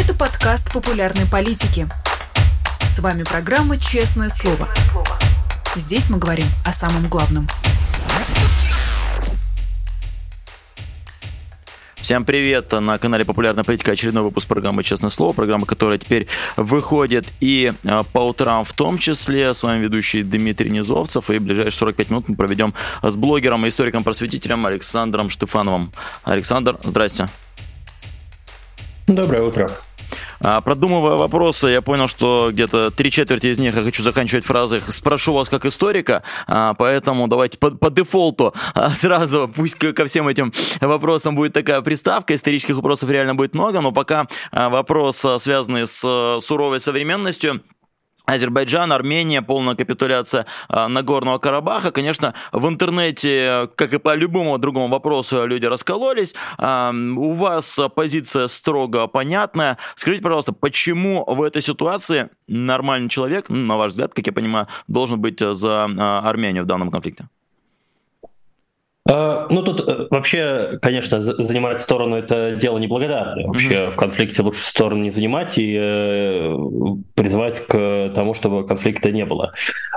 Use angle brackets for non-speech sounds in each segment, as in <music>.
Это подкаст популярной политики. С вами программа «Честное слово». Здесь мы говорим о самом главном. Всем привет! На канале Популярная политика очередной выпуск программы «Честное слово». Программа, которая теперь выходит и а, по утрам в том числе. С вами ведущий Дмитрий Низовцев. И в ближайшие 45 минут мы проведем с блогером и историком-просветителем Александром Штефановым. Александр, здрасте. Доброе утро. А, продумывая вопросы, я понял, что где-то три четверти из них я хочу заканчивать фразы. «спрошу вас как историка», а, поэтому давайте по, по дефолту а, сразу, пусть ко всем этим вопросам будет такая приставка, исторических вопросов реально будет много, но пока вопрос, связанный с суровой современностью, Азербайджан, Армения, полная капитуляция э, Нагорного Карабаха. Конечно, в интернете, как и по любому другому вопросу, люди раскололись. Э, у вас позиция строго понятная. Скажите, пожалуйста, почему в этой ситуации нормальный человек, на ваш взгляд, как я понимаю, должен быть за э, Армению в данном конфликте? А, ну, тут э, вообще, конечно, занимать сторону это дело неблагодарное. Вообще mm-hmm. в конфликте лучше сторону не занимать и э, призывать к тому, чтобы конфликта не было.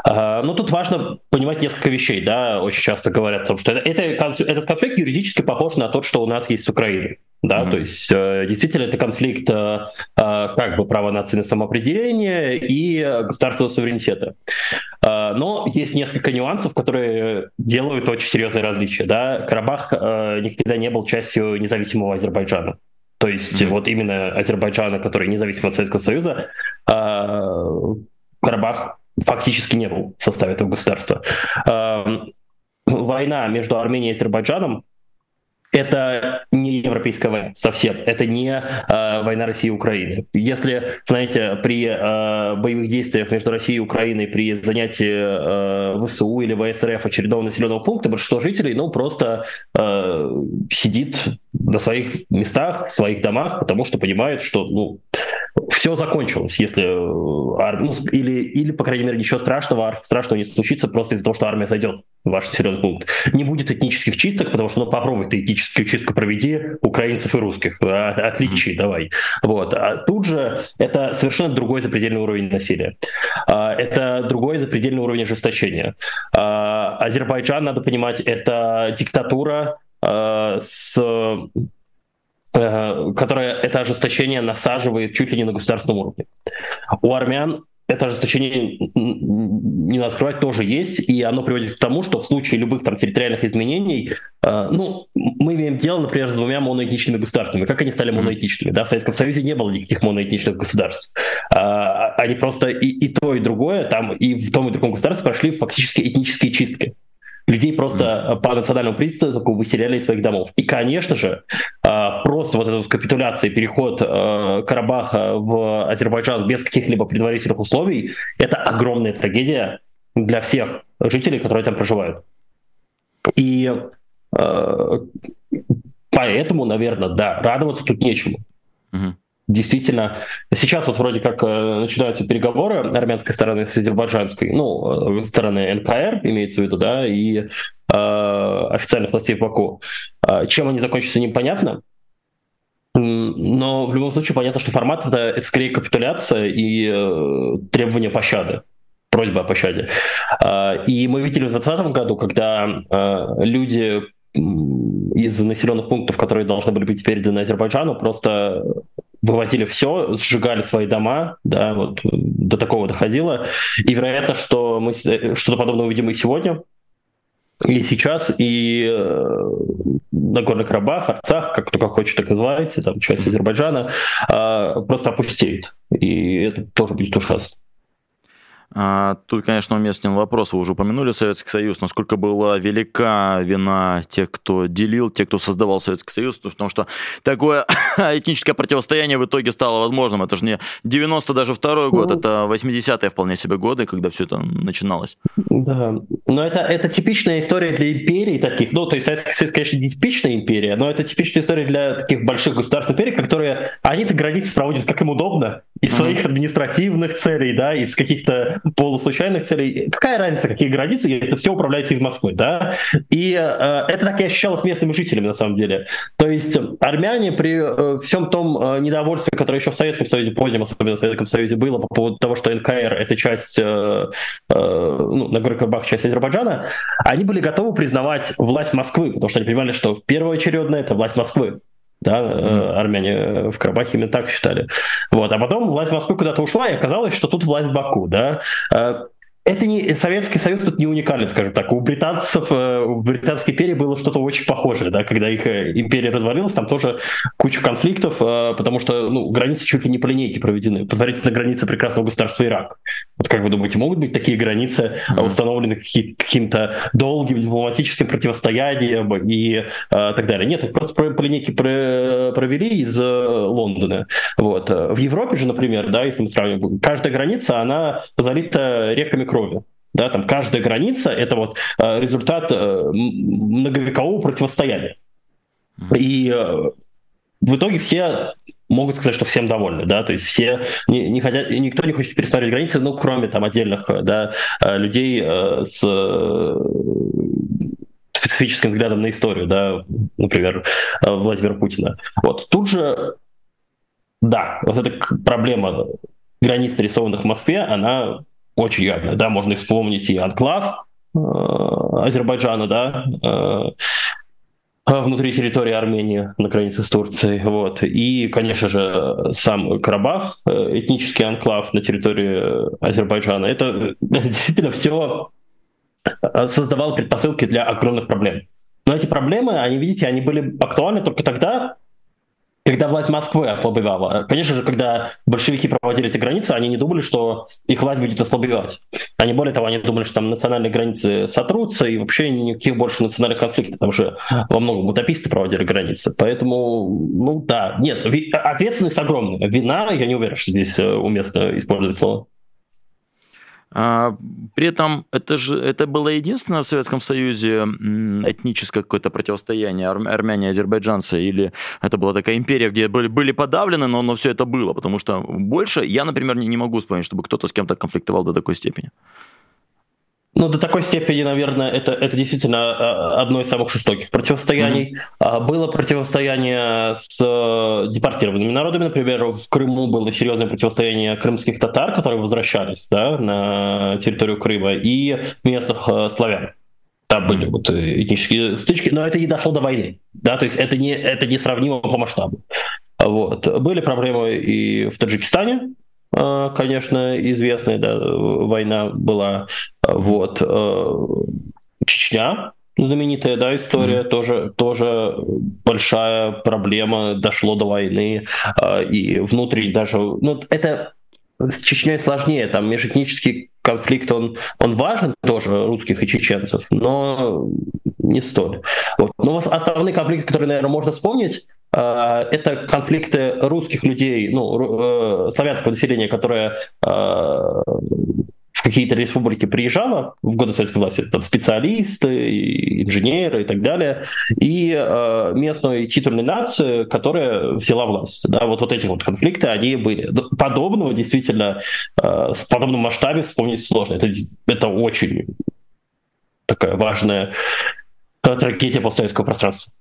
А, ну, тут важно понимать несколько вещей, да, очень часто говорят о том, что это, это, этот конфликт юридически похож на тот, что у нас есть с Украиной. Да, mm-hmm. то есть э, действительно это конфликт э, э, как бы права нации на самоопределение и государственного суверенитета. Но есть несколько нюансов, которые делают очень серьезные различия. Да? Карабах никогда не был частью независимого Азербайджана. То есть mm-hmm. вот именно Азербайджана, который независим от Советского Союза, Карабах фактически не был в составе этого государства. Война между Арменией и Азербайджаном это не европейская война совсем, это не э, война России и Украины. Если, знаете, при э, боевых действиях между Россией и Украиной, при занятии э, ВСУ или ВСРФ очередного населенного пункта, большинство жителей, ну, просто э, сидит на своих местах, в своих домах, потому что понимают, что, ну, все закончилось, если э, ну, или, или, по крайней мере, ничего страшного, страшного не случится просто из-за того, что армия зайдет в ваш населенный пункт. Не будет этнических чисток, потому что, ну, попробуй ты этническую чистку проведи украинцев и русских. А, отличий, давай. Вот. А тут же это совершенно другой запредельный уровень насилия. А, это другой запредельный уровень ожесточения. Азербайджан, надо понимать, это диктатура с которое это ожесточение насаживает чуть ли не на государственном уровне. У армян это ожесточение, не надо скрывать, тоже есть, и оно приводит к тому, что в случае любых там территориальных изменений, э, ну, мы имеем дело, например, с двумя моноэтничными государствами. Как они стали моноэтничными? Да, в Советском Союзе не было никаких моноэтничных государств. Э, они просто и, и то, и другое, там, и в том и другом государстве прошли фактически этнические чистки. Людей просто mm. по национальному признаку выселяли из своих домов. И, конечно же, а, просто вот эта вот капитуляция, переход а, Карабаха в Азербайджан без каких-либо предварительных условий, это огромная трагедия для всех жителей, которые там проживают. И поэтому, наверное, да, радоваться тут нечему. Mm-hmm действительно, сейчас вот вроде как э, начинаются переговоры армянской стороны с азербайджанской, ну, э, стороны НКР, имеется в виду, да, и э, официальных властей Баку. Э, чем они закончатся, непонятно. Но в любом случае понятно, что формат это, это скорее капитуляция и э, требование пощады просьба о пощаде. Э, и мы видели в 2020 году, когда э, люди из населенных пунктов, которые должны были быть переданы Азербайджану, просто вывозили все, сжигали свои дома, да, вот до такого доходило. И вероятно, что мы что-то подобное увидим и сегодня, и сейчас, и э, Нагорный Карабах, Арцах, как как хочет, так называйте, там часть Азербайджана, э, просто опустеет. И это тоже будет ужасно. А, тут, конечно, уместен вопрос. Вы уже упомянули Советский Союз. Насколько была велика вина тех, кто делил, тех, кто создавал Советский Союз, потому что такое <coughs> этническое противостояние в итоге стало возможным. Это же не 90 даже второй год, ну, это 80-е вполне себе годы, когда все это начиналось. Да, но это, это типичная история для империй таких. Ну, то есть Советский Союз, конечно, не типичная империя, но это типичная история для таких больших государств империй, которые, они-то границы проводят как им удобно, из своих административных целей, да, из каких-то полуслучайных целей. Какая разница, какие границы, если все управляется из Москвы, да? И э, это так и ощущалось местными жителями, на самом деле. То есть армяне при э, всем том э, недовольстве, которое еще в Советском Союзе, позднем, особенно в Советском Союзе, было по поводу того, что НКР — это часть, э, э, ну, Нагорный Карабах — часть Азербайджана, они были готовы признавать власть Москвы, потому что они понимали, что в первоочередно это власть Москвы да, mm-hmm. армяне в Карабахе именно так считали. Вот. А потом власть Москвы куда-то ушла, и оказалось, что тут власть Баку, да. Э, это не Советский Союз тут не уникален, скажем так. У британцев, э, в Британской империи было что-то очень похожее, да, когда их э, империя развалилась, там тоже куча конфликтов, э, потому что ну, границы чуть ли не по линейке проведены. Посмотрите на границы прекрасного государства Ирак. Вот как вы думаете, могут быть такие границы установлены каким-то долгим дипломатическим противостоянием и так далее? Нет, их просто по, по линейке провели из Лондона. Вот. В Европе же, например, да, если мы сравним, каждая граница, она залита реками крови. Да, там каждая граница — это вот э, результат э, многовекового противостояния. И э, в итоге все могут сказать, что всем довольны, да, то есть все не, не хотят, никто не хочет пересмотреть границы, ну, кроме там отдельных, да, людей с специфическим взглядом на историю, да, например, Владимира Путина. Вот тут же, да, вот эта проблема границ, нарисованных в Москве, она очень явно, да, можно вспомнить и анклав э, Азербайджана, да, э, внутри территории Армении на границе с Турцией, вот, и, конечно же, сам Карабах, э, этнический анклав на территории Азербайджана, это действительно все создавало предпосылки для огромных проблем. Но эти проблемы, они, видите, они были актуальны только тогда, когда власть Москвы ослабевала. Конечно же, когда большевики проводили эти границы, они не думали, что их власть будет ослабевать. Они, более того, они думали, что там национальные границы сотрутся, и вообще никаких больше национальных конфликтов. Там же во многом утописты проводили границы. Поэтому, ну да, нет, ответственность огромная. Вина, я не уверен, что здесь э, уместно использовать слово. А, при этом это же это было единственное в Советском Союзе этническое какое-то противостояние армяне и азербайджанцы, или это была такая империя, где были, были подавлены, но, но все это было, потому что больше я, например, не, не могу вспомнить, чтобы кто-то с кем-то конфликтовал до такой степени. Ну, до такой степени, наверное, это, это действительно а, одно из самых жестоких противостояний. Mm-hmm. Было противостояние с э, депортированными народами, например, в Крыму было серьезное противостояние крымских татар, которые возвращались да, на территорию Крыма, и местных э, славян. Там были вот этнические стычки, но это не дошло до войны. Да, то есть это не, это не сравнимо по масштабу. Вот. Были проблемы и в Таджикистане, конечно, известная да, война была. Вот. Э, Чечня, знаменитая да, история, mm-hmm. тоже, тоже большая проблема, дошло до войны, а, и внутри даже... Ну, это с Чечней сложнее, там межэтнический конфликт, он, он важен тоже, русских и чеченцев, но не столь. Вот. Но основные конфликты, которые, наверное, можно вспомнить, это конфликты русских людей, ну, э, славянского населения, которое э, в какие-то республики приезжало в годы советской власти, там специалисты, инженеры и так далее, и местной титульной нации, которая взяла власть. Да, вот, вот эти вот конфликты, они были. Подобного действительно, в подобном масштабе вспомнить сложно. Это, это очень такая важная трагедия постсоветского пространства.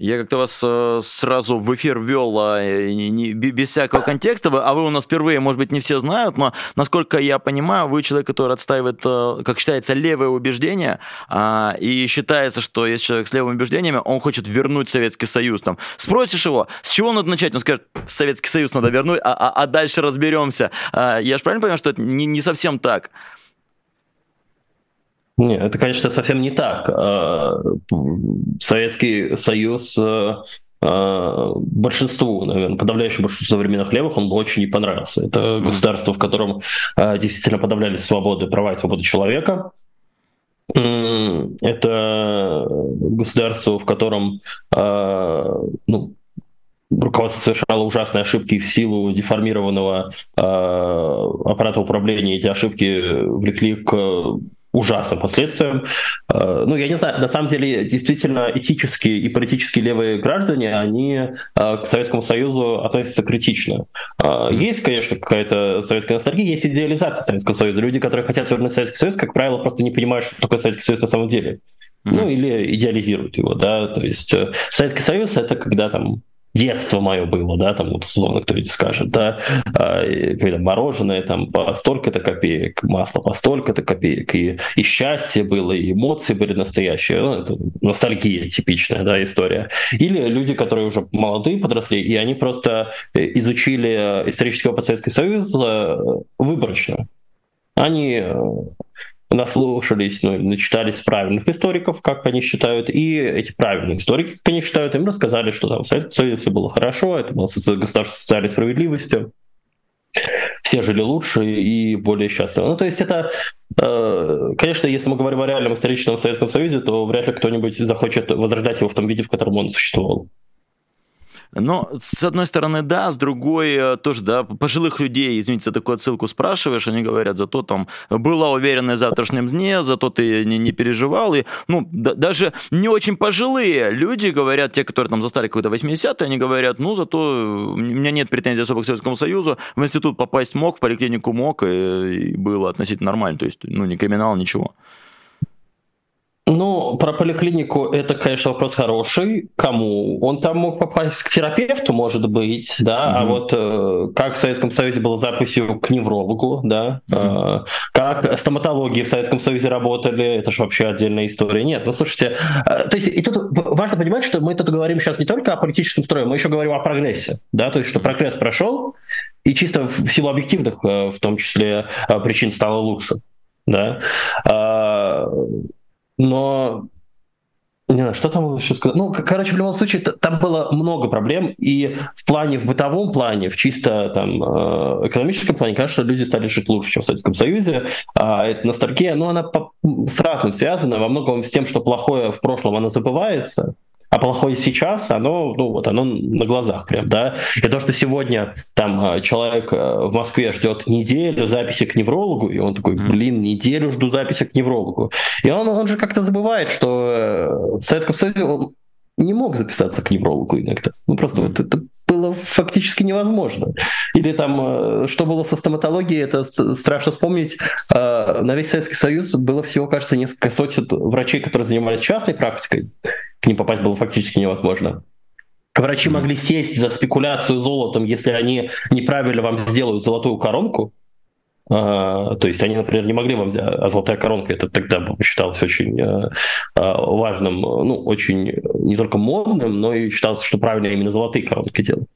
Я как-то вас э, сразу в эфир ввел э, не, без всякого контекста, а вы у нас впервые, может быть, не все знают, но, насколько я понимаю, вы человек, который отстаивает, э, как считается, левые убеждения, э, и считается, что если человек с левыми убеждениями, он хочет вернуть Советский Союз. Там, спросишь его, с чего надо начать? Он скажет, Советский Союз надо вернуть, а, а, а дальше разберемся. Э, я же правильно понимаю, что это не, не совсем так? Нет, это, конечно, совсем не так. А, Советский Союз а, а, большинству, наверное, подавляющему большинству современных левых, он очень не понравился. Это государство, в котором действительно подавлялись свободы, права и свободы человека. Это государство, в котором ну, руководство совершало ужасные ошибки в силу деформированного аппарата управления. Эти ошибки влекли к ужасным последствиям. Э, ну, я не знаю, на самом деле, действительно, этические и политически левые граждане, они э, к Советскому Союзу относятся критично. Э, есть, конечно, какая-то советская ностальгия, есть идеализация Советского Союза. Люди, которые хотят вернуть Советский Союз, как правило, просто не понимают, что такое Советский Союз на самом деле. Mm-hmm. Ну, или идеализируют его, да, то есть Советский Союз — это когда там детство мое было, да, там вот условно кто-нибудь скажет, да, а, когда мороженое там по столько-то копеек, масло по столько-то копеек, и, и счастье было, и эмоции были настоящие, ну, это ностальгия типичная, да, история. Или люди, которые уже молодые подросли, и они просто э, изучили исторический опыт Советского Союза э, выборочно. Они э, наслушались, ну, начитались правильных историков, как они считают, и эти правильные историки, как они считают, им рассказали, что там в Советском Союзе все было хорошо, это было государство социальной справедливости, все жили лучше и более счастливо. Ну, то есть это, э, конечно, если мы говорим о реальном историческом Советском Союзе, то вряд ли кто-нибудь захочет возрождать его в том виде, в котором он существовал. Но, с одной стороны, да, с другой э, тоже, да, пожилых людей, извините за такую отсылку, спрашиваешь, они говорят, зато там была уверенность в завтрашнем дне, зато ты не, не переживал. И, ну, да, даже не очень пожилые люди говорят, те, которые там застали какой-то 80-е, они говорят, ну, зато у меня нет претензий особо к Советскому Союзу, в институт попасть мог, в поликлинику мог, и, и было относительно нормально, то есть, ну, не криминал, ничего. Ну, про поликлинику это, конечно, вопрос хороший. Кому? Он там мог попасть к терапевту, может быть, да, mm-hmm. а вот э, как в Советском Союзе было записью к неврологу, да, mm-hmm. э, как стоматологии в Советском Союзе работали, это же вообще отдельная история. Нет, ну слушайте, э, то есть и тут важно понимать, что мы тут говорим сейчас не только о политическом строе, мы еще говорим о прогрессе, да, то есть что прогресс прошел, и чисто в силу объективных, э, в том числе, э, причин стало лучше, да. Но не знаю, что там еще сказать. Ну, короче, в любом случае, там было много проблем, и в плане, в бытовом плане, в чисто там э, экономическом плане, конечно, люди стали жить лучше, чем в Советском Союзе. А эта ностальгия, ну, она с разным связана, во многом с тем, что плохое в прошлом, оно забывается, а плохое сейчас, оно, ну вот, оно на глазах прям, да. И то, что сегодня там э, человек э, в Москве ждет неделю записи к неврологу, и он такой, блин, неделю жду записи к неврологу. И он, он же как-то забывает, что э, в Советском Союзе он не мог записаться к неврологу иногда. Ну просто вот это было фактически невозможно. Или там, что было со стоматологией, это страшно вспомнить. На весь Советский Союз было всего, кажется, несколько сотен врачей, которые занимались частной практикой к ним попасть было фактически невозможно. Врачи могли сесть за спекуляцию золотом, если они неправильно вам сделают золотую коронку. А, то есть они, например, не могли вам взять, а золотая коронка это тогда считалось очень а, а, важным, ну, очень не только модным, но и считалось, что правильно именно золотые коронки делать.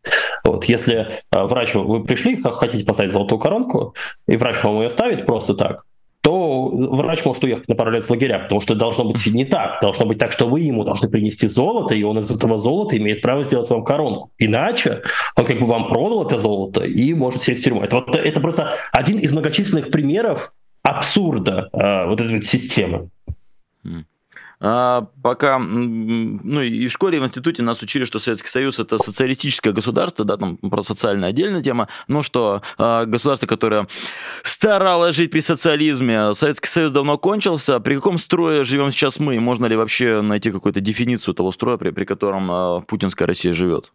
Вот, если врач, вы пришли, хотите поставить золотую коронку, и врач вам ее ставит просто так, то врач может уехать на пару лет в лагеря, потому что должно быть не так. Должно быть так, что вы ему должны принести золото, и он из этого золота имеет право сделать вам коронку. Иначе он как бы вам продал это золото и может сесть в тюрьму. Это, вот, это просто один из многочисленных примеров абсурда э, вот этой вот системы. А, пока, ну и в школе, и в институте нас учили, что Советский Союз это социалистическое государство, да, там про социальная отдельная тема, но что а, государство, которое старалось жить при социализме, Советский Союз давно кончился, при каком строе живем сейчас мы, можно ли вообще найти какую-то дефиницию того строя, при, при котором а, путинская Россия живет?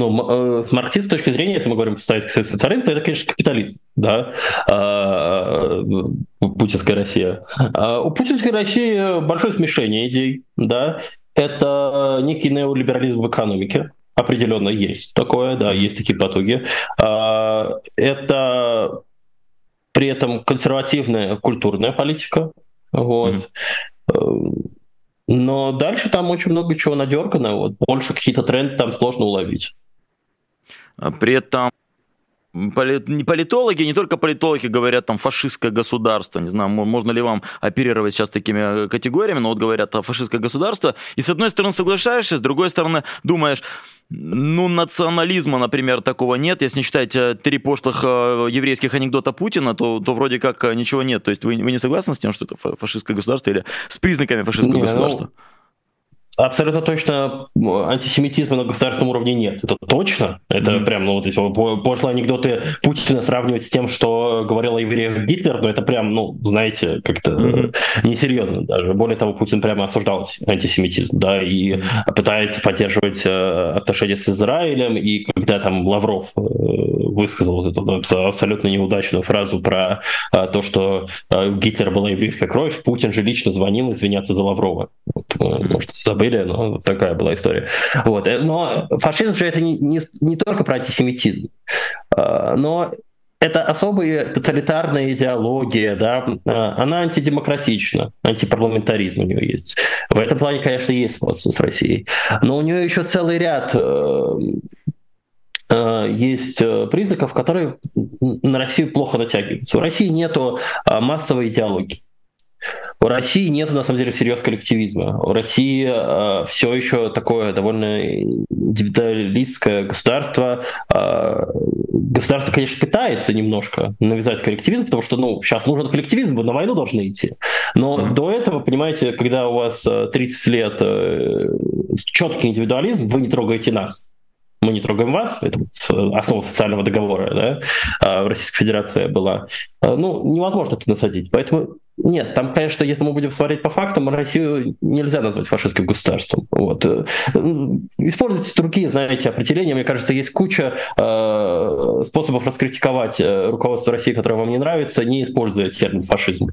Ну, э, с марксистской точки зрения, если мы говорим про Советский Союз социализм, то это, конечно, капитализм, да, а, путинская Россия. А у путинской России большое смешение идей, да, это некий неолиберализм в экономике, определенно есть такое, да, есть такие потуги. А, это при этом консервативная культурная политика, вот. Mm-hmm. Но дальше там очень много чего надергано, вот больше какие-то тренды там сложно уловить. А при этом не политологи, не только политологи говорят там фашистское государство, не знаю, можно ли вам оперировать сейчас такими э, категориями, но вот говорят а, фашистское государство, и с одной стороны соглашаешься, с другой стороны думаешь, ну, национализма, например, такого нет. Если не считать э, три пошлых э, еврейских анекдота Путина, то, то вроде как ничего нет. То есть вы, вы не согласны с тем, что это фашистское государство или с признаками фашистского не, ну, государства? Ну абсолютно точно антисемитизма на государственном уровне нет. Это точно. Это mm-hmm. прям, ну, вот эти пошлые анекдоты Путина сравнивать с тем, что говорил о евреях Гитлер, но это прям, ну, знаете, как-то mm-hmm. несерьезно даже. Более того, Путин прямо осуждал антисемитизм, да, и пытается поддерживать э, отношения с Израилем, и когда там Лавров э, высказал вот эту, ну, абсолютно неудачную фразу про э, то, что Гитлер была еврейская кровь, Путин же лично звонил извиняться за Лаврова. Вот, может, забыли, но такая была история. Вот. Но фашизм же это не, не, не только про антисемитизм, но это особая тоталитарная идеология, да, она антидемократична, антипарламентаризм у нее есть. В этом плане, конечно, есть сходство с Россией. Но у нее еще целый ряд э, э, есть э, признаков, которые на Россию плохо натягиваются. В России нет массовой идеологии. У России нет, на самом деле, всерьез коллективизма. У России э, все еще такое довольно индивидуалистское государство. Э, государство, конечно, пытается немножко навязать коллективизм, потому что, ну, сейчас нужен коллективизм, вы на войну должны идти. Но mm-hmm. до этого, понимаете, когда у вас 30 э, лет э, четкий индивидуализм, вы не трогаете нас мы не трогаем вас, это основа социального договора да, а, в Российской Федерации была, а, ну, невозможно это насадить. Поэтому нет, там, конечно, если мы будем смотреть по фактам, Россию нельзя назвать фашистским государством. Вот. Э, используйте другие, знаете, определения. Мне кажется, есть куча э, способов раскритиковать э, руководство России, которое вам не нравится, не используя термин фашизм.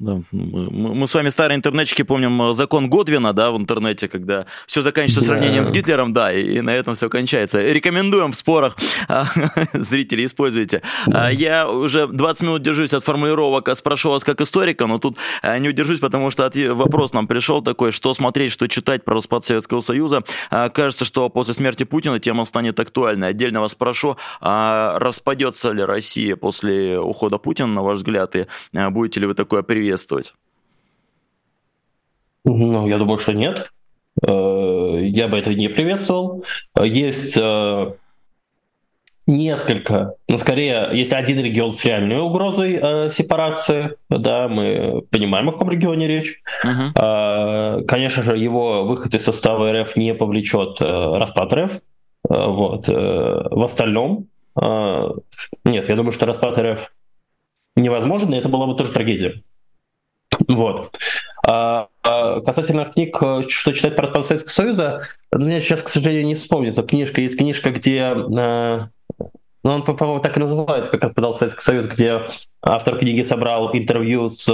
Да, мы, мы с вами старые интернетчики помним э, закон Годвина, да, в интернете, когда все заканчивается да. сравнением с Гитлером, да, и, и на этом все кончается. Рекомендуем в спорах, а, <laughs> зрители, используйте. Да. А, я уже 20 минут держусь от формулировок, а спрошу вас как историка, но тут не удержусь, потому что вопрос нам пришел такой, что смотреть, что читать про распад Советского Союза. Кажется, что после смерти Путина тема станет актуальной. Отдельно вас спрошу, распадется ли Россия после ухода Путина, на ваш взгляд, и будете ли вы такое приветствовать? Приветствовать? Ну, я думаю, что нет. Э, я бы это не приветствовал. Есть э, несколько, ну, скорее, есть один регион с реальной угрозой э, сепарации, да, мы понимаем, о каком регионе речь. Uh-huh. Э, конечно же, его выход из состава РФ не повлечет э, распад РФ. Э, вот. Э, в остальном, э, нет, я думаю, что распад РФ невозможен, и это была бы тоже трагедия. Вот. А, а касательно книг, что читать про распад Советского Союза, ну, мне сейчас, к сожалению, не вспомнится книжка. Есть книжка, где... А, ну, он, по-моему, так и называется, как распадал Советский Союз, где автор книги собрал интервью с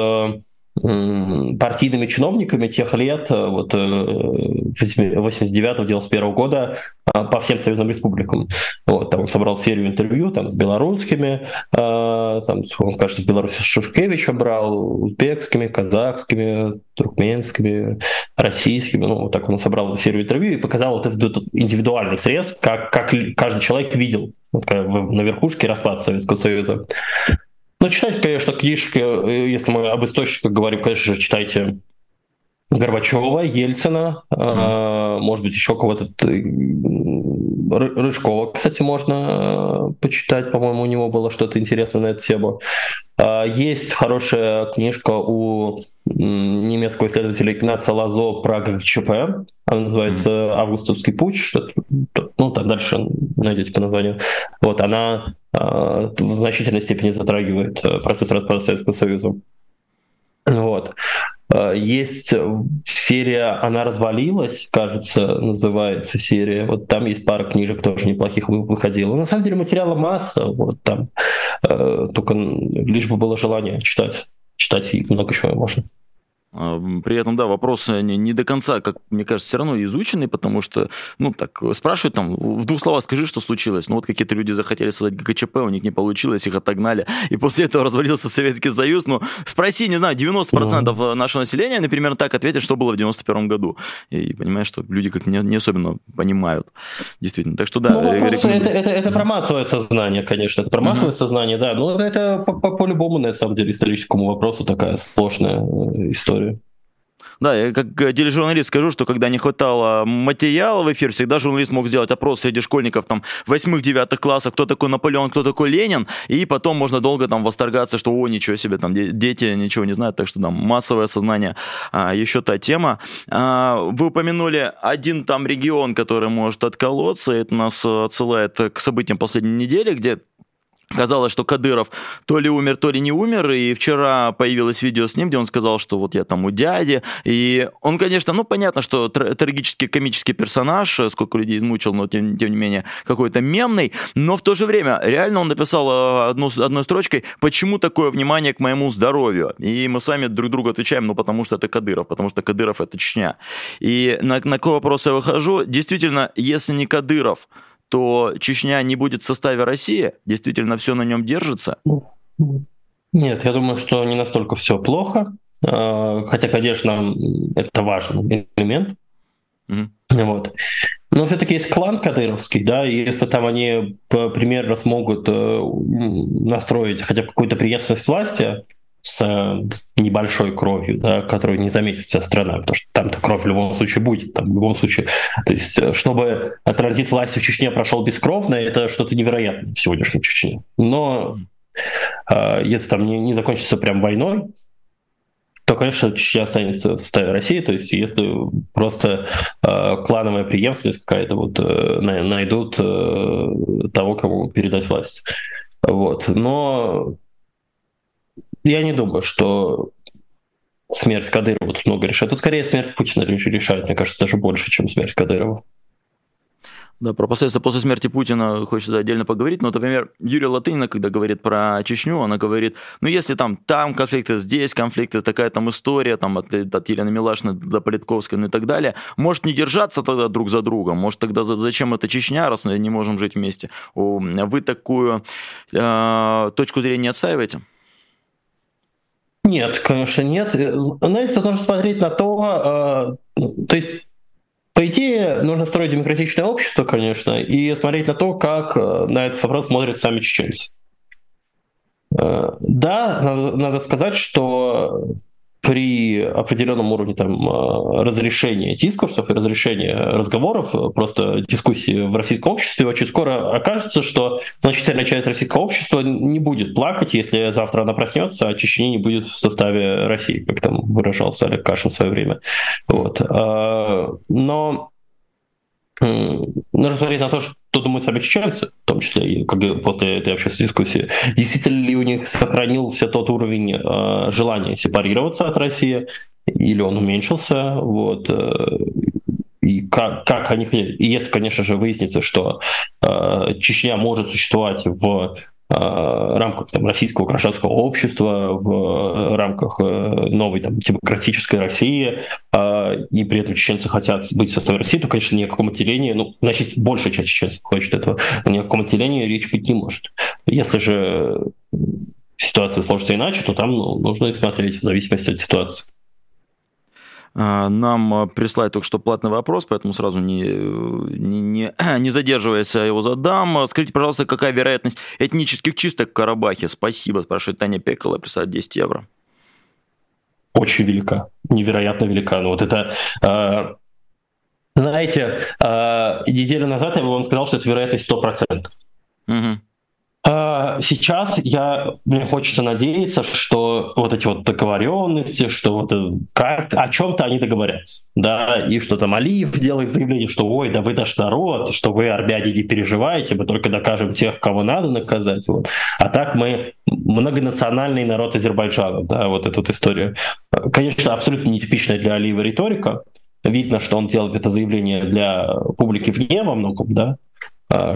партийными чиновниками тех лет, э, вот 89-91 э, года э, по всем союзным республикам. Вот, там он собрал серию интервью там, с белорусскими, там, он, кажется, в Беларуси с Шушкевичем брал, узбекскими, казахскими, туркменскими, российскими. Ну, вот так он собрал серию интервью и показал вот этот индивидуальный срез, как, как каждый человек видел вот, на верхушке распад Советского Союза. Ну, читать, конечно, книжки, э, если мы об источниках говорим, конечно же, читайте Горбачева, Ельцина, mm-hmm. может быть, еще кого-то. Рыжкова, кстати, можно э, почитать, по-моему, у него было что-то интересное на эту тему. А, есть хорошая книжка у немецкого исследователя Игнаца Лазо про ГКЧП. Она называется mm-hmm. «Августовский путь». Что ну, там дальше найдете по названию. Вот, она э, в значительной степени затрагивает э, процесс распада Советского Союза. Вот. Э, есть серия «Она развалилась», кажется, называется серия. Вот там есть пара книжек тоже неплохих выходила. На самом деле материала масса, вот там. Э, только лишь бы было желание читать. Читать и много чего можно. А, при этом, да, вопрос не, не до конца, как мне кажется, все равно изученный, потому что, ну, так, спрашивают там, в двух словах скажи, что случилось. Ну, вот какие-то люди захотели создать ГКЧП, у них не получилось, их отогнали, и после этого развалился Советский Союз. Ну, спроси, не знаю, 90% mm. нашего населения, например, так ответят, что было в 91 году. И понимаешь, что люди как не, не особенно понимают, действительно. Так что, да. Ну, вопрос, это, это, это про массовое сознание, конечно, это про массовое mm-hmm. сознание, да, но это по-любому, по, по, на самом деле, историческому вопросу такая сложная э, история. Да, я как тележурналист скажу, что когда не хватало материала в эфир, всегда журналист мог сделать опрос среди школьников там восьмых-девятых классов, кто такой Наполеон, кто такой Ленин, и потом можно долго там восторгаться, что о, ничего себе, там дети ничего не знают, так что там массовое сознание а, еще та тема. А, вы упомянули один там регион, который может отколоться, это нас отсылает к событиям последней недели, где Казалось, что Кадыров то ли умер, то ли не умер, и вчера появилось видео с ним, где он сказал, что вот я там у дяди, и он, конечно, ну, понятно, что трагический комический персонаж, сколько людей измучил, но тем, тем не менее какой-то мемный, но в то же время реально он написал э, одну, одной строчкой, почему такое внимание к моему здоровью, и мы с вами друг другу отвечаем, ну, потому что это Кадыров, потому что Кадыров это Чечня. И на, на какой вопрос я выхожу? Действительно, если не Кадыров, то Чечня не будет в составе России? Действительно все на нем держится? Нет, я думаю, что не настолько все плохо. А, хотя, конечно, это важный элемент. Mm-hmm. Вот. Но все-таки есть клан кадыровский, да, и если там они примерно смогут э, настроить хотя бы какую-то преемственность власти, с э, небольшой кровью, да, которую не заметит вся страна, потому что там-то кровь в любом случае будет, там в любом случае. То есть, э, чтобы транзит власти в Чечне прошел бескровно, это что-то невероятное в сегодняшней Чечне. Но э, если там не, не закончится прям войной, то, конечно, Чечня останется в составе России. То есть, если просто э, клановая преемственность какая-то вот э, найдут э, того, кому передать власть. Вот. Но я не думаю, что смерть Кадырова тут много решает. Тут скорее смерть Путина решает, мне кажется, даже больше, чем смерть Кадырова. Да, про последствия после смерти Путина хочется отдельно поговорить. Но, например, Юрия Латынина, когда говорит про Чечню, она говорит, ну, если там, там конфликты, здесь конфликты, такая там история, там, от, от Елены Милашина до Политковской, ну и так далее, может не держаться тогда друг за другом, может тогда зачем это Чечня, раз мы не можем жить вместе? Вы такую э, точку зрения отстаиваете? Нет, конечно, нет. Знаете, тут нужно смотреть на то, э, то есть по идее, нужно строить демократичное общество, конечно, и смотреть на то, как э, на этот вопрос смотрят сами чеченцы. Э, да, надо, надо сказать, что при определенном уровне там, а, разрешения дискурсов и разрешения разговоров, просто дискуссии в российском обществе, очень скоро окажется, что значительная часть российского общества не будет плакать, если завтра она проснется, а Чечни не будет в составе России, как там выражался Олег Кашин в свое время. Вот. А, но нужно смотреть на то, что думают сами чеченцы, в том числе и как после этой общественной дискуссии. Действительно ли у них сохранился тот уровень э, желания сепарироваться от России, или он уменьшился? Вот, э, и как, как они И если, конечно же, выяснится, что э, Чечня может существовать в рамках там, российского гражданского общества, в э, рамках э, новой там, демократической России, и при этом чеченцы хотят быть в составе России, то, конечно, ни о каком отделении, ну, значит, большая часть чеченцев хочет этого, ни о каком отделении речь быть не может. Если же ситуация сложится иначе, то там ну, нужно смотреть в зависимости от ситуации. А, нам а, прислали только что платный вопрос, поэтому сразу не, не, не, <clears throat> не задерживаясь, его задам. Скажите, пожалуйста, какая вероятность этнических чисток в Карабахе? Спасибо, спрашивает Таня Пекала, присылает 10 евро. Очень велика, невероятно велика. Ну вот это... Э, знаете, неделю назад я бы вам сказал, что это вероятность 100%. Угу. А, сейчас я, мне хочется надеяться, что вот эти вот договоренности, что вот э, как, о чем-то они договорятся, да, и что там Алиев делает заявление, что ой, да вы наш народ, что вы, армяне, не переживайте, мы только докажем тех, кого надо наказать, вот. А так мы многонациональный народ Азербайджана, да, вот эту вот историю. Конечно, абсолютно нетипичная для Алиева риторика, видно, что он делает это заявление для публики вне во многом, да,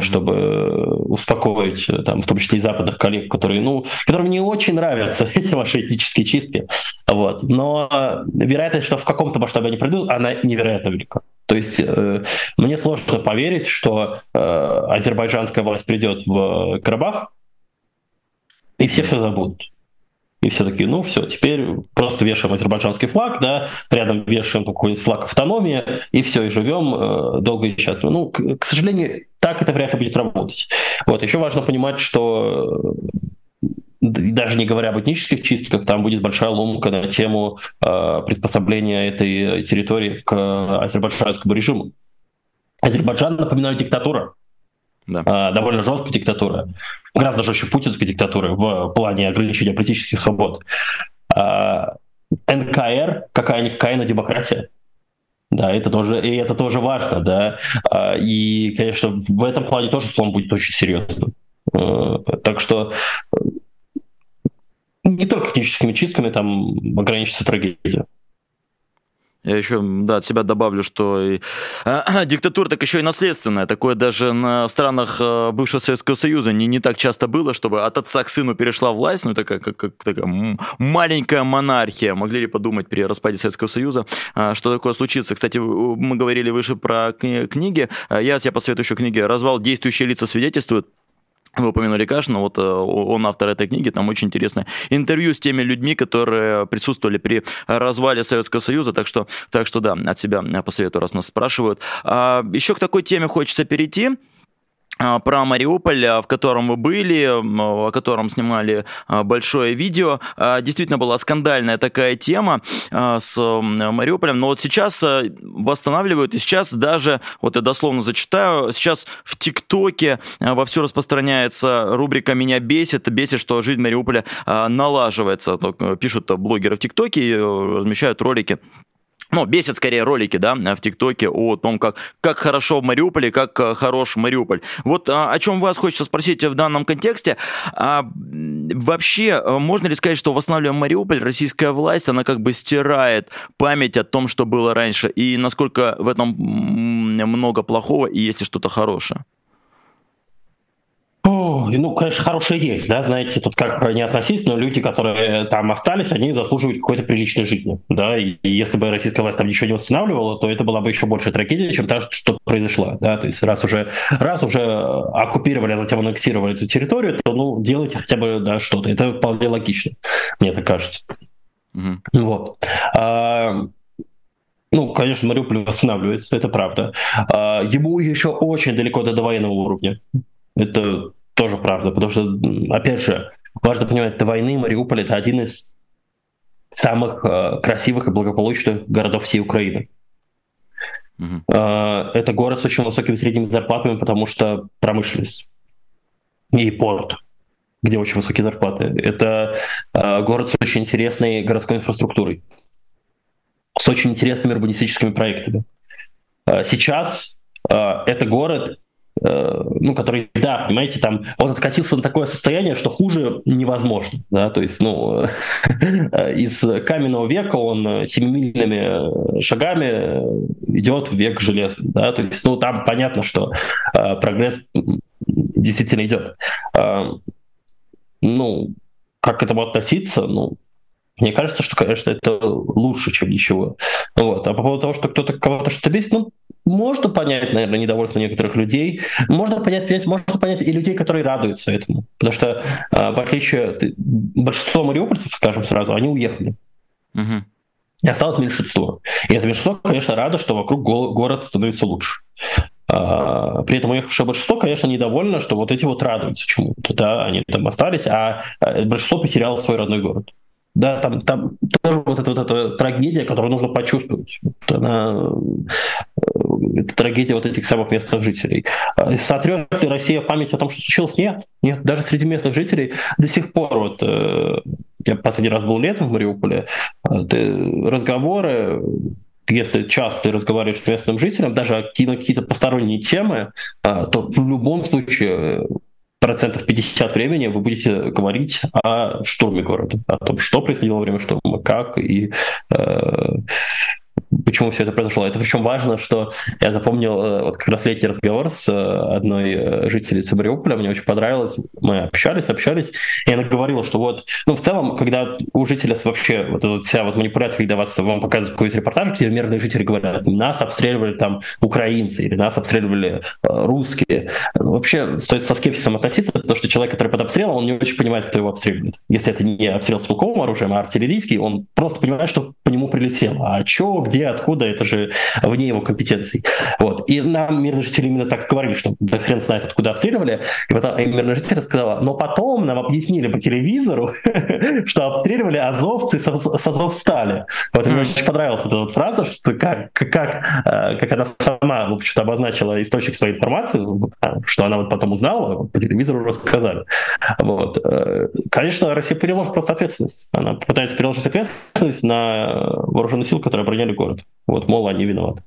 чтобы успокоить, там, в том числе и западных коллег, которые, ну, которым не очень нравятся <laughs> эти ваши этнические чистки. Вот. Но вероятность, что в каком-то масштабе они придут, она невероятно велика. То есть э, мне сложно поверить, что э, азербайджанская власть придет в Карабах, и все все забудут. И все такие, ну все, теперь просто вешаем азербайджанский флаг, да, рядом вешаем какой-нибудь флаг автономии, и все, и живем э, долго и счастливо. Ну, к, к сожалению, так это вряд ли будет работать. Вот, еще важно понимать, что даже не говоря об этнических чистках, там будет большая ломка на тему э, приспособления этой территории к азербайджанскому режиму. Азербайджан, напоминаю, диктатура. Да. Э, довольно жесткая диктатура. Гораздо жестче путинской диктатуры в плане ограничения политических свобод. Э, НКР, какая-никакая, но демократия. Да, это тоже, и это тоже важно, да. А, и, конечно, в этом плане тоже слом будет очень серьезным. Э, так что э, не только этническими чистками там ограничится трагедия. Я еще, да, от себя добавлю, что и, а, <clears throat> диктатура так еще и наследственная. Такое даже на, в странах а, бывшего Советского Союза не, не так часто было, чтобы от отца к сыну перешла власть. Ну, такая, как, как, такая маленькая монархия. Могли ли подумать при распаде Советского Союза, а, что такое случится? Кстати, мы говорили выше про книги. А, я себе посоветую еще книги «Развал. Действующие лица свидетельствуют». Вы упомянули Кашина, вот э, он автор этой книги, там очень интересное интервью с теми людьми, которые присутствовали при развале Советского Союза, так что, так что да, от себя посоветую, раз нас спрашивают. А, еще к такой теме хочется перейти. А, про Мариуполь, а, в котором вы были, о котором снимали а, большое видео. Действительно была скандальная такая тема с Мариуполем, но вот сейчас восстанавливают, и сейчас даже, вот я дословно зачитаю, сейчас в ТикТоке вовсю распространяется рубрика «Меня бесит», бесит, что жизнь Мариуполя налаживается. Пишут блогеры в ТикТоке и размещают ролики ну, бесит скорее ролики, да, в ТикТоке о том, как, как хорошо в Мариуполе, как э, хорош Мариуполь. Вот а, о чем вас хочется спросить в данном контексте. А, вообще, э, можно ли сказать, что восстанавливая Мариуполь, российская власть, она как бы стирает память о том, что было раньше, и насколько в этом много плохого, и есть ли что-то хорошее? Ну, конечно, хорошие есть, да, знаете, тут как не относись, но люди, которые там остались, они заслуживают какой-то приличной жизни, да, и, если бы российская власть там ничего не восстанавливала, то это была бы еще большая трагедия, чем та, что произошла, да, то есть раз уже, раз уже оккупировали, а затем аннексировали эту территорию, то, ну, делайте хотя бы, да, что-то, это вполне логично, мне так кажется. Mm-hmm. Вот. А, ну, конечно, Мариуполь восстанавливается, это правда. А, ему еще очень далеко до довоенного уровня. Это тоже правда, потому что, опять же, важно понимать, до войны Мариуполь это один из самых э, красивых и благополучных городов всей Украины. Mm-hmm. Э, это город с очень высокими средними зарплатами, потому что промышленность и порт, где очень высокие зарплаты. Это э, город с очень интересной городской инфраструктурой, с очень интересными урбанистическими проектами. Э, сейчас э, это город, ну, который, да, понимаете, там он откатился на такое состояние, что хуже невозможно, да, то есть, ну, <laughs> из каменного века он семимильными шагами идет в век железный, да, то есть, ну, там понятно, что э, прогресс действительно идет. Э, ну, как к этому относиться, ну, мне кажется, что, конечно, это лучше, чем ничего. Вот. А по поводу того, что кто-то кого-то что-то бесит, ну, можно понять, наверное, недовольство некоторых людей. Можно понять, понять, можно понять и людей, которые радуются этому. Потому что, а, в отличие большинство мариупольцев, скажем сразу, они уехали. Угу. И осталось меньшинство. И это меньшинство, конечно, радо, что вокруг город становится лучше. А, при этом уехавшее большинство, конечно, недовольно, что вот эти вот радуются чему-то, да, они там остались, а, а большинство потеряло свой родной город. Да, там, там тоже вот эта вот эта трагедия, которую нужно почувствовать. Вот она, э, это трагедия вот этих самых местных жителей. А сотрет ли Россия память о том, что случилось? Нет. Нет, даже среди местных жителей до сих пор, вот э, я последний раз был летом в Мариуполе, э, разговоры, если часто ты разговариваешь с местным жителем, даже на какие-то посторонние темы, то в любом случае процентов 50 времени вы будете говорить о штурме города, о том, что происходило во время штурма, как и э, почему все это произошло. Это причем важно, что я запомнил э, вот как раз летний разговор с э, одной э, жительницей Мариуполя, мне очень понравилось, мы общались, общались, и она говорила, что вот, ну, в целом, когда у жителя вообще вот эта вся вот манипуляция, когда вас, вам показывают какой-то репортаж, где мирные жители говорят, нас обстреливали там украинцы, или нас обстреливали русские. Вообще стоит со скепсисом относиться, потому что человек, который под обстрелом, он не очень понимает, кто его обстреливает. Если это не обстрел с стрелковым оружием, а артиллерийский, он просто понимает, что по нему прилетело. А что, где, откуда, это же вне его компетенций. Вот. И нам мирные жители именно так говорили, что да хрен знает, откуда обстреливали. И потом и мирные жители сказала, но потом нам объяснили по телевизору, <laughs> что обстреливали азовцы с, с Азовстали. Вот мне очень понравилась эта вот фраза, что как, как, э, как она сама, в общем-то, обозначила источник своей информации, что она вот потом узнала, по телевизору рассказали. Вот. Э, конечно, Россия переложит просто ответственность. Она пытается переложить ответственность на вооруженные силы, которые обороняли город. Вот, мол, они виноваты.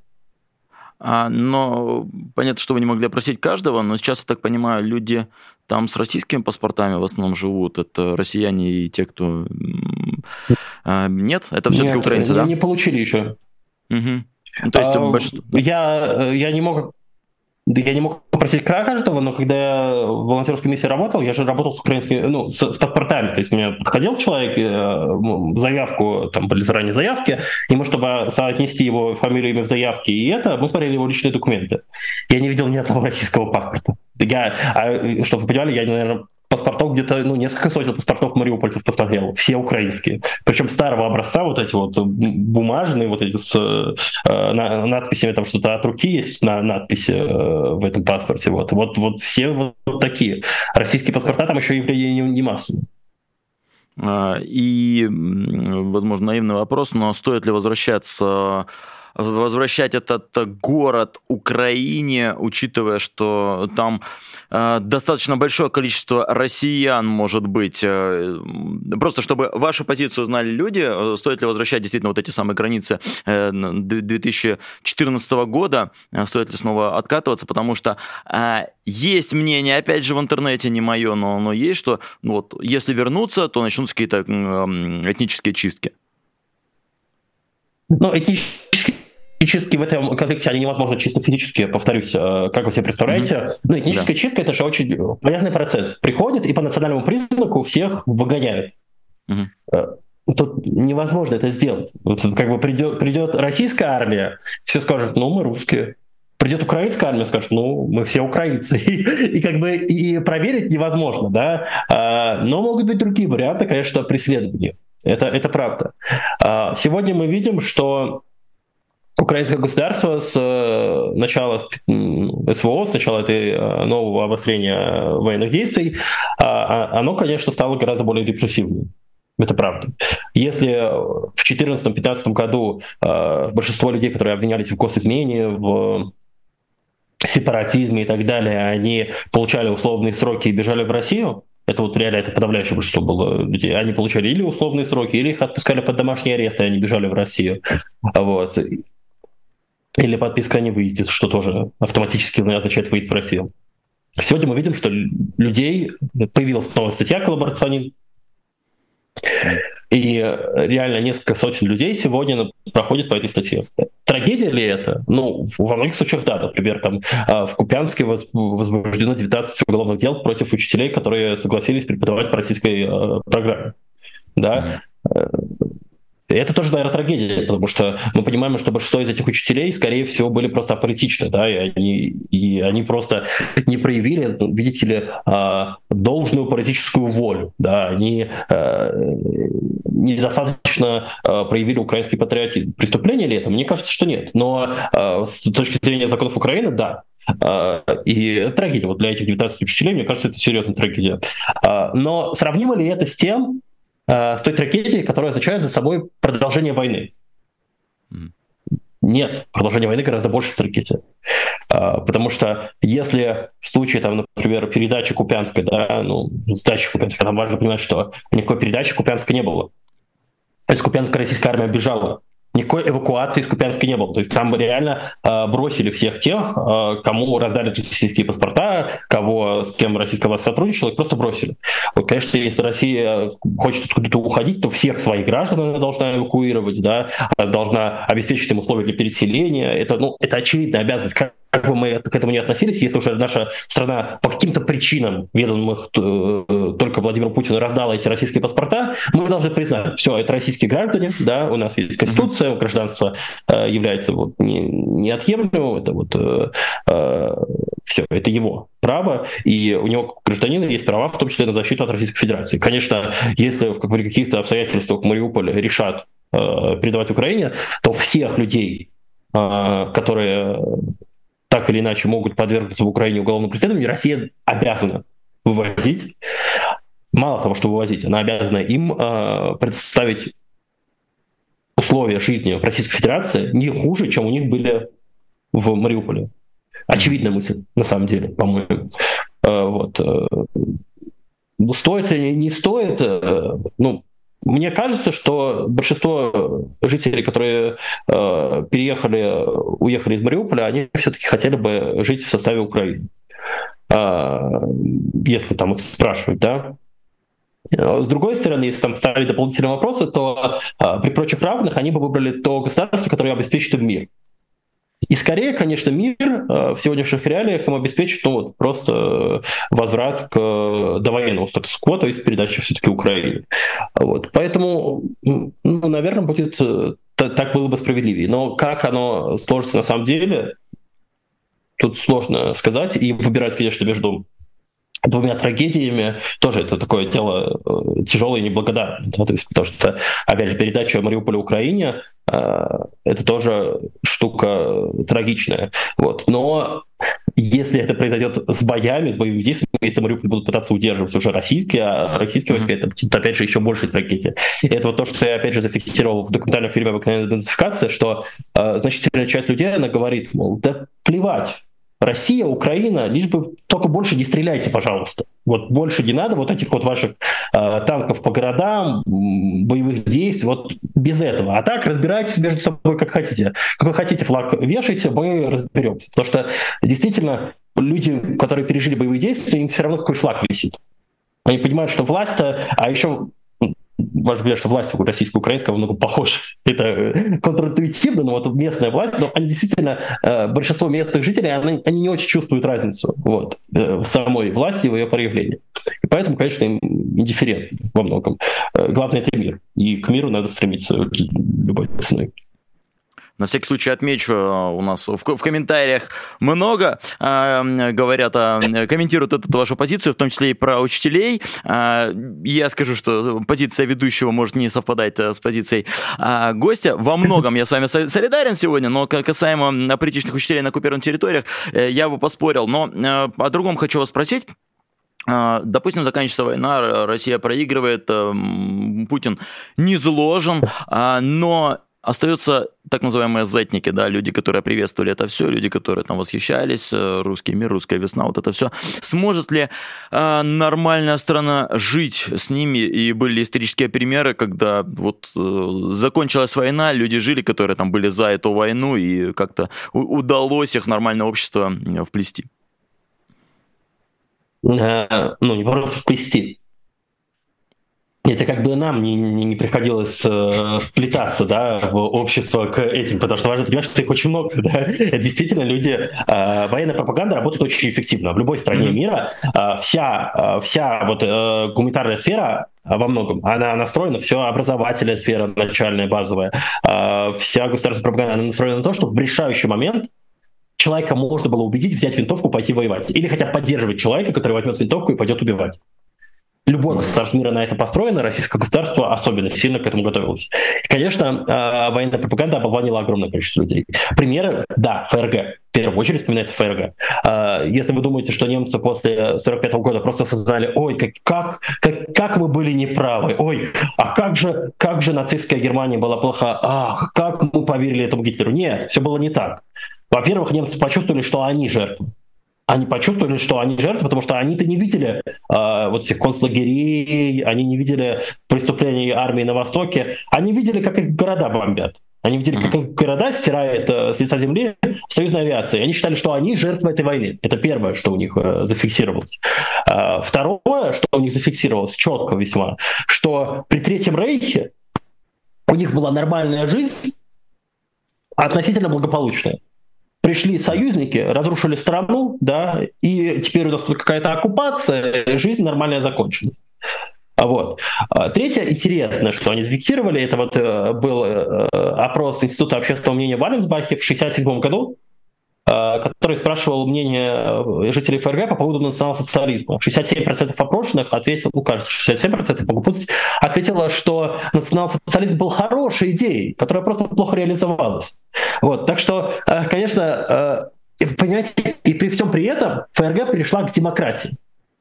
А, но понятно, что вы не могли опросить каждого, но сейчас, я так понимаю, люди там с российскими паспортами в основном живут. Это россияне и те, кто... А, нет? Это все-таки украинцы, да? не получили еще. Угу. То есть, а, большинство... я, я не мог да я не мог попросить каждого, но когда я в волонтерской миссии работал, я же работал с украинскими, ну, с, с паспортами. То есть мне подходил человек, э, заявку, там были заранее заявки, ему, чтобы соотнести его фамилию, имя в заявке и это, мы смотрели его личные документы. Я не видел ни одного российского паспорта. Я, а, чтобы вы понимали, я, наверное, паспортов где-то, ну, несколько сотен паспортов мариупольцев посмотрел, все украинские. Причем старого образца, вот эти вот бумажные, вот эти с э, на, надписями, там что-то от руки есть на надписи э, в этом паспорте. Вот, вот, вот все вот, такие. Российские паспорта там еще и не, не массовые. А, и, возможно, наивный вопрос, но стоит ли возвращаться возвращать этот город Украине, учитывая, что там э, достаточно большое количество россиян может быть. Э, просто чтобы вашу позицию знали люди, э, стоит ли возвращать действительно вот эти самые границы 2014 года, стоит ли снова откатываться, потому что есть мнение, опять же, в интернете, не мое, но оно есть, что ну, вот, если вернуться, то начнутся какие-то этнические чистки. Ну, этнические чистки в этом конфликте, они невозможны чисто физически, повторюсь, э, как вы себе представляете. Mm-hmm. Ну, этническая да. чистка — это же очень полезный процесс. Приходит и по национальному признаку всех выгоняют. Mm-hmm. Тут невозможно это сделать. Вот, как бы придет, придет российская армия, все скажут, ну, мы русские. Придет украинская армия, скажет, ну, мы все украинцы. <laughs> И, и как бы и проверить невозможно, да. А, но могут быть другие варианты, конечно, преследования. Это, это правда. А, сегодня мы видим, что украинское государство с э, начала СВО, с начала этой э, нового обострения военных действий, а, а, оно, конечно, стало гораздо более репрессивным. Это правда. Если в 2014-2015 году э, большинство людей, которые обвинялись в госизмене, в сепаратизме и так далее, они получали условные сроки и бежали в Россию, это вот реально это подавляющее большинство было людей. Они получали или условные сроки, или их отпускали под домашний арест, и они бежали в Россию. Вот. Или подписка о невыезде, что тоже автоматически означает выезд в Россию. Сегодня мы видим, что людей появилась новая статья коллаборационизм, и реально несколько сотен людей сегодня проходят по этой статье. Трагедия ли это? Ну, во многих случаях да. Например, там а, в Купянске возбуждено 19 уголовных дел против учителей, которые согласились преподавать по российской э, программе. Да? Mm-hmm. Это тоже, наверное, трагедия, потому что мы понимаем, что большинство из этих учителей, скорее всего, были просто аполитичны, да, и они, и они просто не проявили, видите ли, а, должную политическую волю, да, они э, недостаточно э, проявили украинский патриотизм. Преступление ли это? Мне кажется, что нет. Но э, с точки зрения законов Украины, да, и трагедия вот для этих 19 учителей, мне кажется, это серьезная трагедия. Но сравнимо ли это с тем, э, с той трагедией, которая означает за собой продолжение войны. Mm. Нет, продолжение войны гораздо больше трагедия. Э, потому что если в случае, там, например, передачи Купянской, да, ну, сдачи Купянской, там важно понимать, что никакой передачи Купянской не было. То есть Купянская российская армия бежала никакой эвакуации из Купянска не было. То есть там реально э, бросили всех тех, э, кому раздали российские паспорта, кого с кем российская власть сотрудничала, их просто бросили. Вот, конечно, если Россия хочет откуда-то уходить, то всех своих граждан она должна эвакуировать, да, должна обеспечить им условия для переселения. Это, ну, это очевидная обязанность как бы мы к этому не относились, если уже наша страна по каким-то причинам, ведомых э, только Владимиру Путину, раздала эти российские паспорта, мы должны признать, все, это российские граждане, да, у нас есть конституция, гражданство э, является вот неотъемлемым, это вот э, все, это его право, и у него, гражданина, есть права, в том числе на защиту от Российской Федерации. Конечно, если в каких-то обстоятельствах Мариуполь решат передавать Украине, то всех людей, которые так или иначе могут подвергнуться в Украине уголовному преследованию, Россия обязана вывозить. Мало того, что вывозить, она обязана им представить условия жизни в Российской Федерации не хуже, чем у них были в Мариуполе. Очевидная мысль, на самом деле, по-моему. Вот. Стоит или не стоит, ну, мне кажется, что большинство жителей, которые э, переехали, уехали из Мариуполя, они все-таки хотели бы жить в составе Украины. Э, если там их спрашивать, да. С другой стороны, если там ставить дополнительные вопросы, то э, при прочих равных они бы выбрали то государство, которое обеспечит им мир. И скорее, конечно, мир э, в сегодняшних реалиях им обеспечит ну, вот, просто возврат к довоенному статус-кво, то есть передача все-таки Украине. Вот. Поэтому, ну, наверное, будет э, так было бы справедливее. Но как оно сложится на самом деле, тут сложно сказать. И выбирать, конечно, между двумя трагедиями, тоже это такое дело э, тяжелое и неблагодарное. Да, то есть, потому что, опять же, передача Мариуполя Украине э, это тоже штука трагичная. Вот. Но если это произойдет с боями, с боевыми действиями, если Мариуполь будут пытаться удерживать уже российские, а российские войска, это будет, опять же, еще больше трагедия. И это вот то, что я, опять же, зафиксировал в документальном фильме «Обыкновенная идентификация», что э, значительная часть людей, она говорит, мол, да плевать, Россия, Украина, лишь бы только больше не стреляйте, пожалуйста. Вот больше не надо вот этих вот ваших э, танков по городам, боевых действий, вот без этого. А так разбирайтесь между собой как хотите. Как вы хотите флаг вешайте, мы разберемся. Потому что действительно люди, которые пережили боевые действия, им все равно какой флаг висит. Они понимают, что власть-то, а еще важно понять, что власть российско-украинская много похожа. <laughs> Это э, контринтуитивно, но вот местная власть, но они действительно, э, большинство местных жителей, они, они не очень чувствуют разницу вот, э, в самой власти и в ее проявлении. И поэтому, конечно, им индифферентно во многом. Главное — это мир. И к миру надо стремиться любой ценой. На всякий случай отмечу, э, у нас в, в комментариях много э, говорят, э, комментируют эту вашу позицию, в том числе и про учителей. Э, я скажу, что позиция ведущего может не совпадать э, с позицией э, гостя. Во многом я с вами солидарен сегодня, но касаемо апритичных учителей на оккупированных территориях, э, я бы поспорил. Но э, о другом хочу вас спросить. Допустим, заканчивается война, Россия проигрывает, Путин не зложен, но Остаются так называемые зетники, да, люди, которые приветствовали это все, люди, которые там восхищались, э, русский мир, русская весна, вот это все. Сможет ли э, нормальная страна жить с ними? И были исторические примеры, когда вот э, закончилась война, люди жили, которые там были за эту войну, и как-то удалось их нормальное общество вплести. Э, ну, не просто вплести это как бы нам не, не, не приходилось э, вплетаться да, в общество к этим, потому что важно понимать, что их очень много. <laughs> Да? Это действительно люди... Э, военная пропаганда работает очень эффективно. В любой стране mm-hmm. мира э, вся, э, вся вот, э, гуманитарная сфера во многом. Она настроена, все образовательная сфера начальная, базовая, э, вся государственная пропаганда она настроена на то, что в решающий момент человека можно было убедить взять винтовку, пойти воевать. Или хотя бы поддерживать человека, который возьмет винтовку и пойдет убивать. Любое государство мира на это построено, российское государство особенно сильно к этому готовилось. И, конечно, а, военная пропаганда оболванила огромное количество людей. Примеры, да, ФРГ. В первую очередь вспоминается ФРГ. А, если вы думаете, что немцы после 45 года просто осознали, ой, как, как, как, как мы были неправы, ой, а как же, как же нацистская Германия была плоха, ах, как мы поверили этому Гитлеру. Нет, все было не так. Во-первых, немцы почувствовали, что они жертвы они почувствовали, что они жертвы, потому что они-то не видели э, вот этих концлагерей, они не видели преступлений армии на Востоке, они видели, как их города бомбят. Они видели, как их города стирает э, с лица земли союзная авиация. И они считали, что они жертвы этой войны. Это первое, что у них э, зафиксировалось. Э, второе, что у них зафиксировалось четко весьма, что при Третьем Рейхе у них была нормальная жизнь, относительно благополучная пришли союзники, разрушили страну, да, и теперь у нас тут какая-то оккупация, жизнь нормальная закончилась. Вот. А третье интересное, что они зафиксировали, это вот э, был э, опрос Института общественного мнения в Валенсбахе в 1967 году. Который спрашивал мнение жителей ФРГ по поводу национал-социализма. 67% опрошенных ответил, ну, кажется, 67%, могу путать, ответило, что национал-социализм был хорошей идеей, которая просто плохо реализовалась. Вот, так что, конечно, понимаете, и при всем при этом ФРГ перешла к демократии.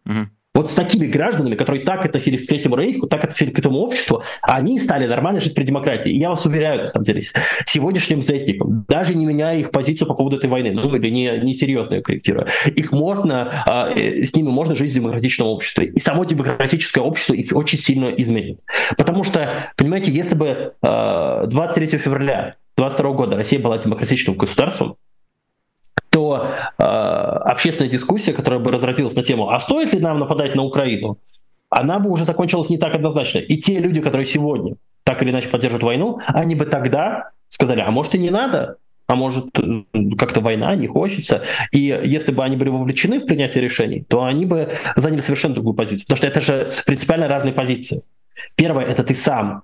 Угу. Вот с такими гражданами, которые так относились к Третьему Рейху, так относились к этому обществу, они стали нормально жить при демократии. И я вас уверяю, на самом деле, сегодняшним зетникам, даже не меняя их позицию по поводу этой войны, ну или не, не серьезно ее корректируя, их можно, э, с ними можно жить в демократичном обществе. И само демократическое общество их очень сильно изменит. Потому что, понимаете, если бы э, 23 февраля 22 года Россия была демократичным государством, то э, общественная дискуссия, которая бы разразилась на тему, а стоит ли нам нападать на Украину, она бы уже закончилась не так однозначно. И те люди, которые сегодня так или иначе поддерживают войну, они бы тогда сказали, а может и не надо, а может как-то война, не хочется. И если бы они были вовлечены в принятие решений, то они бы заняли совершенно другую позицию. Потому что это же принципиально разные позиции. Первое — это ты сам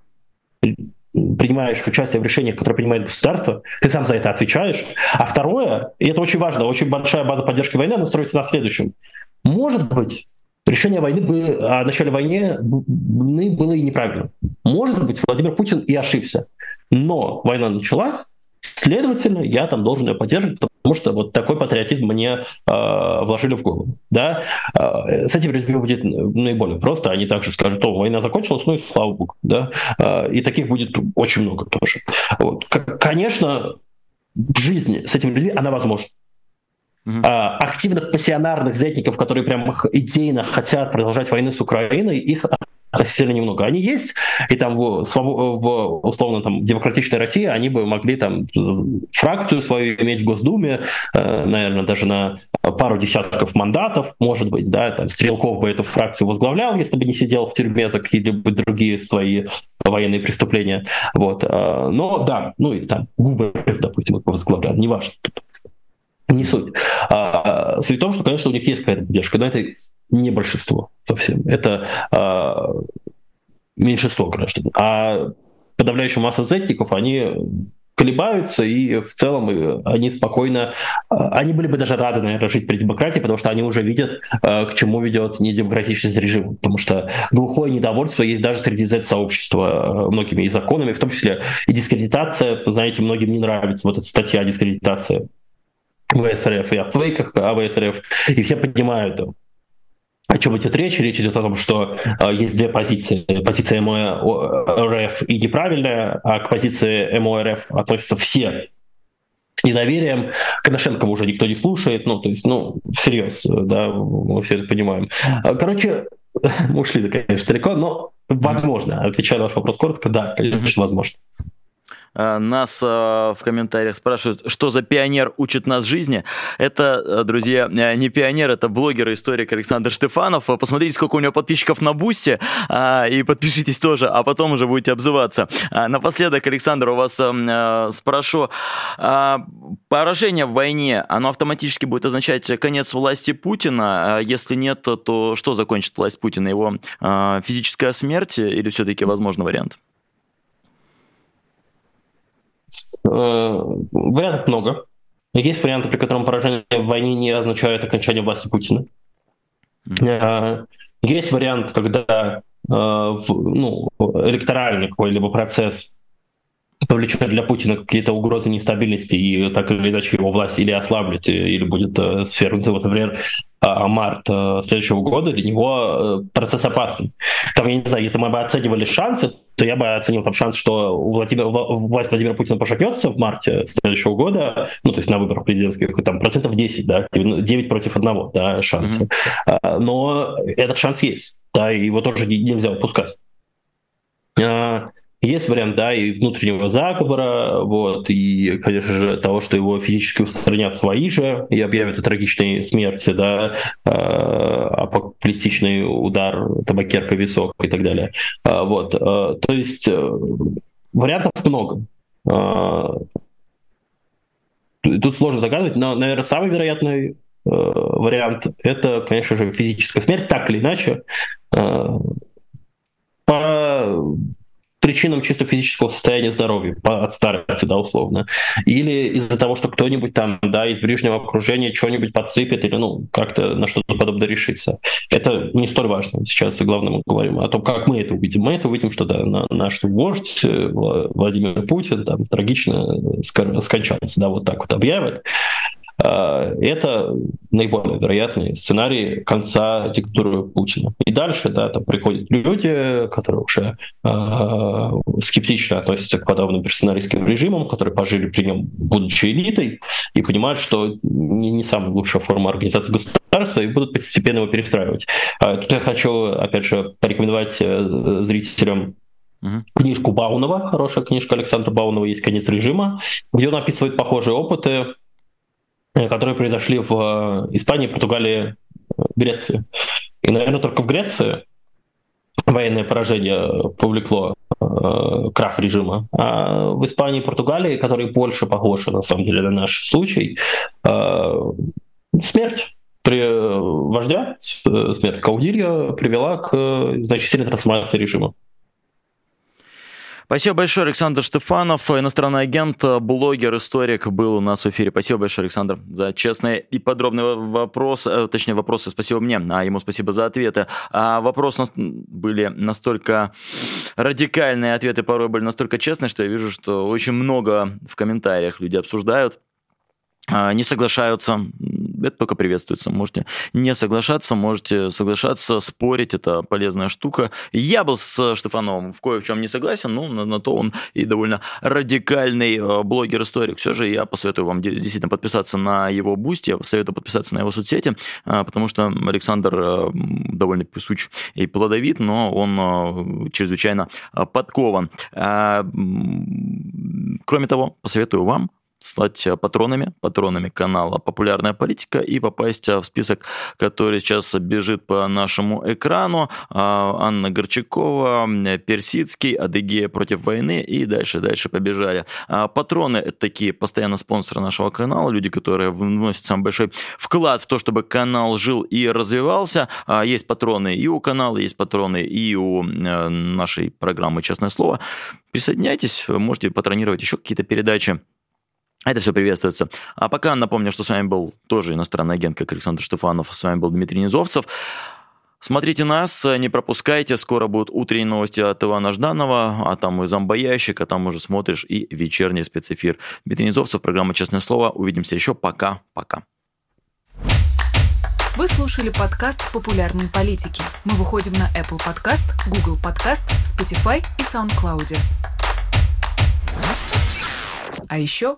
принимаешь участие в решениях, которые принимает государство, ты сам за это отвечаешь. А второе, и это очень важно, очень большая база поддержки войны, она строится на следующем. Может быть, решение войны бы, о начале войны было и неправильно. Может быть, Владимир Путин и ошибся. Но война началась, Следовательно, я там должен ее поддерживать, потому что вот такой патриотизм мне э, вложили в голову. Да? Э, с этим людьми будет наиболее просто. Они также скажут, о, война закончилась, ну и слава богу. Да? Э, и таких будет очень много тоже. Вот. Конечно, жизнь с этими людьми, она возможна. Uh-huh. активных пассионарных зетников, которые прям идейно хотят продолжать войну с Украиной, их сильно немного. Они есть, и там в, в условно там демократичной России они бы могли там фракцию свою иметь в Госдуме, э, наверное, даже на пару десятков мандатов, может быть, да, там Стрелков бы эту фракцию возглавлял, если бы не сидел в тюрьме за какие-либо другие свои военные преступления, вот. Э, но да, ну и там Губеров, допустим, возглавлял, неважно. Не суть. А, суть в том, что, конечно, у них есть какая-то поддержка, но это не большинство совсем. Это а, меньшинство граждан. А подавляющая масса зетников, они колебаются, и в целом э, они спокойно, а, они были бы даже рады, наверное, жить при демократии, потому что они уже видят, а, к чему ведет недемократичность режима. Потому что глухое недовольство есть даже среди Z-сообщества а, многими и законами, в том числе и дискредитация. Знаете, многим не нравится вот эта статья дискредитация ВСРФ и о фейках о ВСРФ, и все понимают, о чем идет речь? Речь идет о том, что э, есть две позиции. Позиция МОРФ и неправильная, а к позиции МОРФ относятся все с недоверием. Коношенко уже никто не слушает, ну, то есть, ну, всерьез, да, мы все это понимаем. Короче, мы ушли, конечно, далеко, но возможно, отвечая на ваш вопрос коротко, да, конечно, возможно. Э, нас э, в комментариях спрашивают, что за пионер учит нас жизни. Это, э, друзья, не пионер, это блогер и историк Александр Штефанов. Посмотрите, сколько у него подписчиков на Бусте, и подпишитесь тоже, а потом уже будете обзываться. Напоследок, Александр, у вас спрошу, поражение в войне, оно автоматически будет означать конец власти Путина? Если нет, то что закончит власть Путина? Его физическая смерть или все-таки возможный вариант? Э, вариантов много. Есть варианты, при котором поражение в войне не означает окончание власти Путина. Mm-hmm. Есть вариант, когда э, ну, электоральный какой-либо процесс повлечет для Путина какие-то угрозы нестабильности, и так или иначе его власть или ослаблет, или будет свергнута. Вот, например, а, март следующего года для него процесс опасный. Там, я не знаю, если мы бы оценивали шансы, то я бы оценил там шанс, что у Владимира, власть Владимира Путина пошатнется в марте следующего года, ну, то есть на выборах президентских, там процентов 10, да, 9 против 1, да, шансы. Mm-hmm. Но этот шанс есть, да, и его тоже нельзя упускать. Есть вариант, да, и внутреннего заговора, вот, и, конечно же, того, что его физически устранят свои же и объявят о трагичной смерти, да, э, апоплектичный удар, табакерка, висок и так далее. Э, вот, э, то есть э, вариантов много. Э, тут сложно загадывать, но, наверное, самый вероятный э, вариант — это, конечно же, физическая смерть, так или иначе. Э, по причинам чисто физического состояния здоровья от старости, да, условно. Или из-за того, что кто-нибудь там, да, из ближнего окружения что-нибудь подсыпет или, ну, как-то на что-то подобное решится. Это не столь важно. Сейчас главное мы говорим о том, как мы это увидим. Мы это увидим, что, да, наш вождь э, Владимир Путин там трагично скончался, да, вот так вот объявит. А, это наиболее вероятный сценарий конца диктатуры Путина. И дальше, да, там приходят люди, которые уже э, скептично относятся к подобным персоналистским режимам, которые пожили при нем, будучи элитой, и понимают, что не, не самая лучшая форма организации государства, и будут постепенно его перестраивать. А, тут я хочу, опять же, порекомендовать э, зрителям Uh-huh. Книжку Баунова, хорошая книжка Александра Баунова есть «Конец режима», где он описывает похожие опыты Э, которые произошли в э, Испании, Португалии, Греции. И, наверное, только в Греции военное поражение повлекло э, крах режима. А в Испании и Португалии, которые больше похожи, на самом деле, на наш случай, э, смерть при вождя, смерть Каудилья привела к значительной трансформации режима. Спасибо большое, Александр Штефанов, иностранный агент, блогер, историк, был у нас в эфире. Спасибо большое, Александр, за честные и подробные вопросы, э, точнее, вопросы спасибо мне, а ему спасибо за ответы. А вопросы были настолько радикальные, ответы порой были настолько честные, что я вижу, что очень много в комментариях люди обсуждают, не соглашаются это только приветствуется. Можете не соглашаться, можете соглашаться, спорить, это полезная штука. Я был с Штефановым в кое в чем не согласен, но на, на то он и довольно радикальный э, блогер-историк. Все же я посоветую вам действительно подписаться на его Boosty, я советую подписаться на его соцсети, э, потому что Александр э, довольно писуч и плодовит, но он чрезвычайно подкован. Кроме того, посоветую вам стать э, патронами, патронами канала «Популярная политика» и попасть э, в список, который сейчас бежит по нашему экрану. А, Анна Горчакова, Персидский, Адыгея против войны и дальше-дальше побежали. А, патроны – это такие постоянно спонсоры нашего канала, люди, которые вносят самый большой вклад в то, чтобы канал жил и развивался. А, есть патроны и у канала, есть патроны и у э, нашей программы «Честное слово». Присоединяйтесь, можете патронировать еще какие-то передачи. Это все приветствуется. А пока напомню, что с вами был тоже иностранный агент, как Александр Штефанов. С вами был Дмитрий Низовцев. Смотрите нас, не пропускайте. Скоро будут утренние новости от Ивана Жданова, а там и зомбоящик, а там уже смотришь и вечерний спецэфир. Дмитрий Низовцев, программа «Честное слово». Увидимся еще. Пока-пока. Вы слушали подкаст «Популярные политики». Мы выходим на Apple Podcast, Google Podcast, Spotify и SoundCloud. А еще